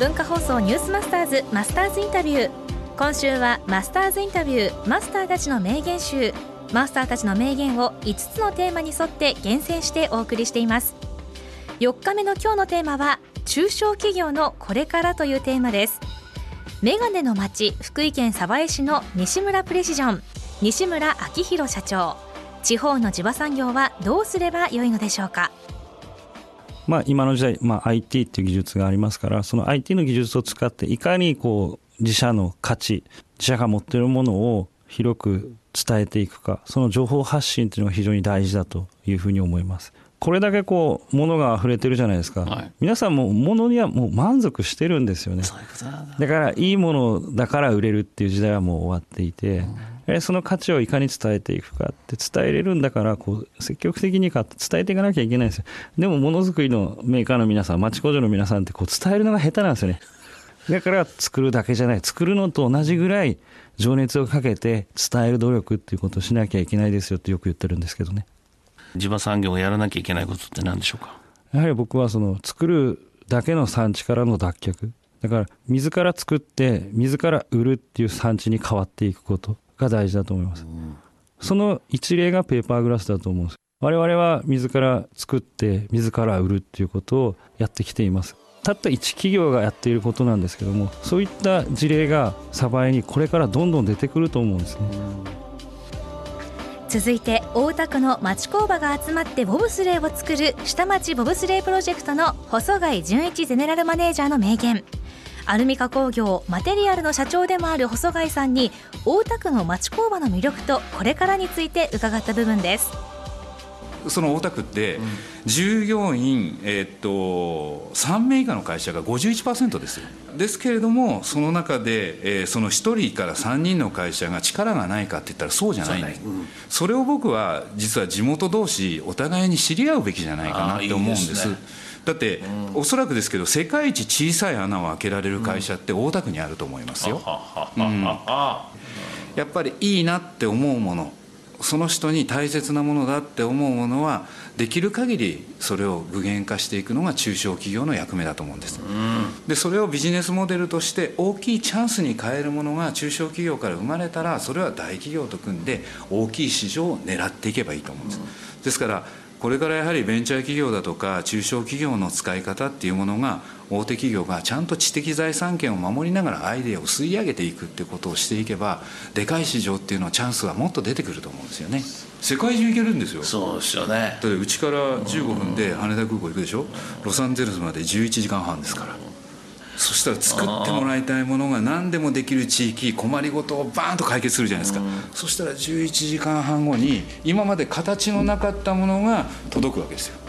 文化放送ニュースマスターズマスターズインタビュー。今週はマスターズインタビューマスターたちの名言集。マスターたちの名言を5つのテーマに沿って厳選してお送りしています。4日目の今日のテーマは中小企業のこれからというテーマです。メガネの町福井県鯖江市の西村プレシジョン。西村明宏社長。地方の地場産業はどうすればよいのでしょうか。まあ、今の時代、まあ、IT っていう技術がありますからその IT の技術を使っていかにこう自社の価値自社が持っているものを広く伝えていくかその情報発信っていうのが非常に大事だというふうに思います。これだけこう物が溢れてるじゃないですか、はい、皆さんも物にはもう満足してるんですよね。だからいいものだから売れるっていう時代はもう終わっていて、うん、その価値をいかに伝えていくかって伝えれるんだからこう積極的に伝えていかなきゃいけないんですよ。でもものづくりのメーカーの皆さん町工場の皆さんってこう伝えるのが下手なんですよね。だから作るだけじゃない。作るのと同じぐらい情熱をかけて伝える努力っていうことをしなきゃいけないですよってよく言ってるんですけどね。地場産業をやらなきゃいけないことって何でしょうか？やはり僕はその作るだけの産地からの脱却。だから自ら作って自ら売るっていう産地に変わっていくことが大事だと思います、うん、その一例がペーパーグラスだと思うんです。我々は自ら作って自ら売るっていうことをやってきています。たった一企業がやっていることなんですけどもそういった事例が鯖江にこれからどんどん出てくると思うんですね、続いて大田区の町工場が集まってボブスレーを作る下町ボブスレープロジェクトの細貝純一ゼネラルマネージャーの名言アルミ加工業マテリアルの社長でもある細貝さんに大田区の町工場の魅力とこれからについて伺った部分です。その大田区って従業員、えー、っと3名以下の会社が51%ですよ。ですけれどもその中で、えー、その1人から3人の会社が力がないかって言ったらそうじゃない、うん、それを僕は実は地元同士お互いに知り合うべきじゃないかなって思うんです。だって、うん、おそらくですけど世界一小さい穴を開けられる会社って大田区にあると思いますよ。うん、やっぱりいいなって思うものその人に大切なものだって思うものはできる限りそれを具現化していくのが中小企業の役目だと思うんです、でそれをビジネスモデルとして大きいチャンスに変えるものが中小企業から生まれたらそれは大企業と組んで大きい市場を狙っていけばいいと思うんです、ですからこれからやはりベンチャー企業だとか中小企業の使い方っていうものが大手企業がちゃんと知的財産権を守りながらアイデアを吸い上げていくってことをしていけばでかい市場っていうのはチャンスがもっと出てくると思うんですよね。世界中行けるんですよ。そうですよね。だってうちから15分で羽田空港行くでしょ？ロサンゼルスまで11時間半ですからそしたら作ってもらいたいものが何でもできる地域困りごとをバーンと解決するじゃないですか、そしたら11時間半後に今まで形のなかったものが届くわけですよ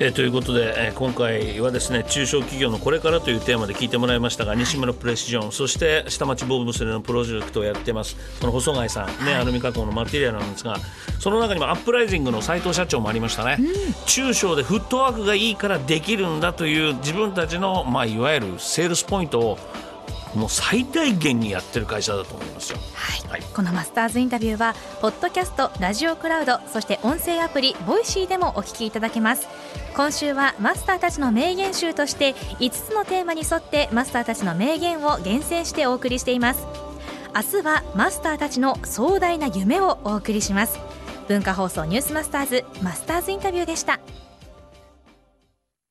えー、ということで、えー、今回はですね中小企業のこれからというテーマで聞いてもらいましたが西村プレシジョンそして下町ボブスレーのプロジェクトをやってますその細貝さん。ね、はい、アルミ加工のマテリアルなんですがその中にもアップライジングの斉藤社長もありましたね、うん、中小でフットワークがいいからできるんだという自分たちの、まあ、いわゆるセールスポイントをもう最大限にやってる会社だと思いますよ、はい、はい、このマスターズインタビューはポッドキャストラジオクラウドそして音声アプリ Voicy でもお聞きいただけます。今週はマスターたちの名言集として5つのテーマに沿ってマスターたちの名言を厳選してお送りしています。明日はマスターたちの壮大な夢をお送りします。文化放送ニュースマスターズマスターズインタビューでした